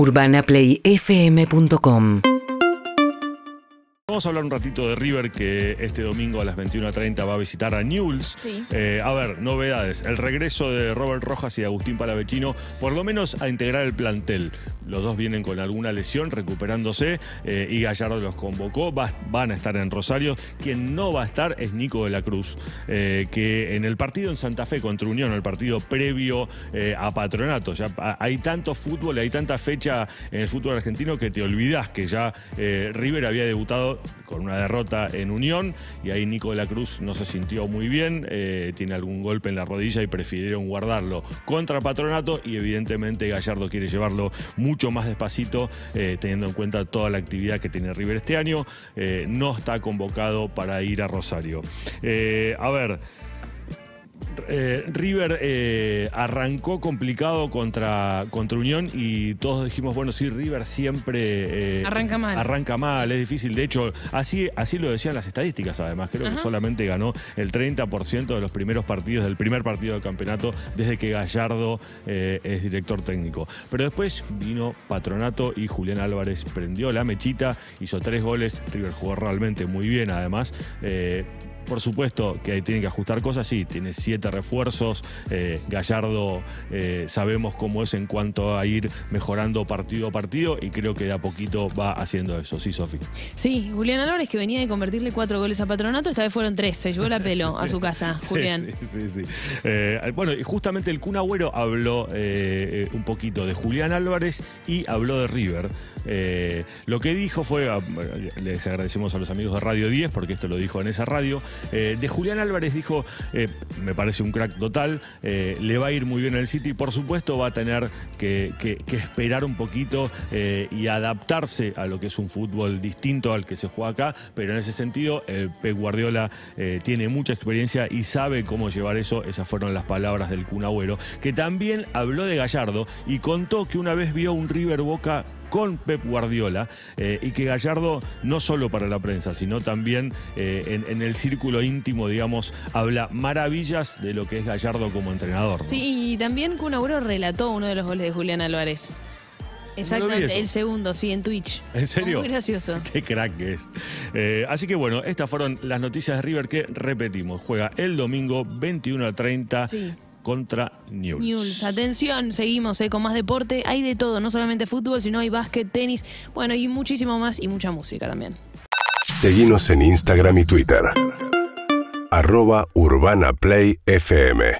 UrbanaPlayFM.com Vamos a hablar un ratito de River que este domingo a las 21.30 va a visitar a Newell's. Sí. Eh, a ver, novedades. El regreso de Robert Rojas y Agustín Palavecino, por lo menos a integrar el plantel. Los dos vienen con alguna lesión, recuperándose, eh, y Gallardo los convocó. Va- van a estar en Rosario. Quien no va a estar es Nico de la Cruz, eh, que en el partido en Santa Fe contra Unión, el partido previo a Patronato, ya ha- hay tanto fútbol, hay tanta fecha en el fútbol argentino que te olvidas que ya River había debutado con una derrota en Unión y ahí Nico de la Cruz no se sintió muy bien, eh, tiene algún golpe en la rodilla y prefirieron guardarlo contra Patronato y evidentemente Gallardo quiere llevarlo mucho más despacito eh, teniendo en cuenta toda la actividad que tiene River este año, eh, no está convocado para ir a Rosario. A ver, eh, River eh, arrancó complicado contra, contra Unión y todos dijimos, bueno, sí, River siempre... eh, Arranca mal. Arranca mal, es difícil. De hecho, así, así lo decían las estadísticas además. Creo que solamente ganó el 30% de los primeros partidos, del primer partido del campeonato, desde que Gallardo es director técnico. Pero después vino Patronato y Julián Álvarez prendió la mechita, hizo tres goles. River jugó realmente muy bien además. Por supuesto que ahí tiene que ajustar cosas, sí, tiene siete refuerzos. eh, Gallardo eh, sabemos cómo es en cuanto a ir mejorando partido a partido y creo que de a poquito va haciendo eso, sí, Sofi. Sí, Julián Álvarez que venía de convertirle cuatro goles a Patronato, esta vez fueron tres, se llevó la pelo a su casa, Sí, Julián. Sí, sí, sí. Eh, bueno, y justamente el Kun Agüero habló un poquito de Julián Álvarez y habló de River. Lo que dijo fue, ah, les agradecemos a los amigos de Radio 10 porque esto lo dijo en esa radio. Eh, de Julián Álvarez dijo, eh, me parece un crack total, eh, le va a ir muy bien al City, por supuesto va a tener que, esperar un poquito y adaptarse a lo que es un fútbol distinto al que se juega acá, pero en ese sentido Pep Guardiola tiene mucha experiencia y sabe cómo llevar eso, esas fueron las palabras del Kun Agüero, que también habló de Gallardo y contó que una vez vio un River Boca con Pep Guardiola eh, y que Gallardo no solo para la prensa, sino también eh, en, en el círculo íntimo, digamos, habla maravillas de lo que es Gallardo como entrenador. ¿no? Sí, y también Kun Agüero relató uno de los goles de Julián Álvarez. Exactamente, el segundo, sí, en Twitch. ¿En serio? Muy gracioso. Qué crack que es. Eh, así que bueno, estas fueron las noticias de River que repetimos. Juega el domingo 21 a 30 Sí. Contra Newell's. News, atención, seguimos eh, con más deporte. Hay de todo, no solamente fútbol, sino hay básquet, tenis, bueno, y muchísimo más y mucha música también. Seguinos en Instagram y Twitter. Arroba Urbana Play FM.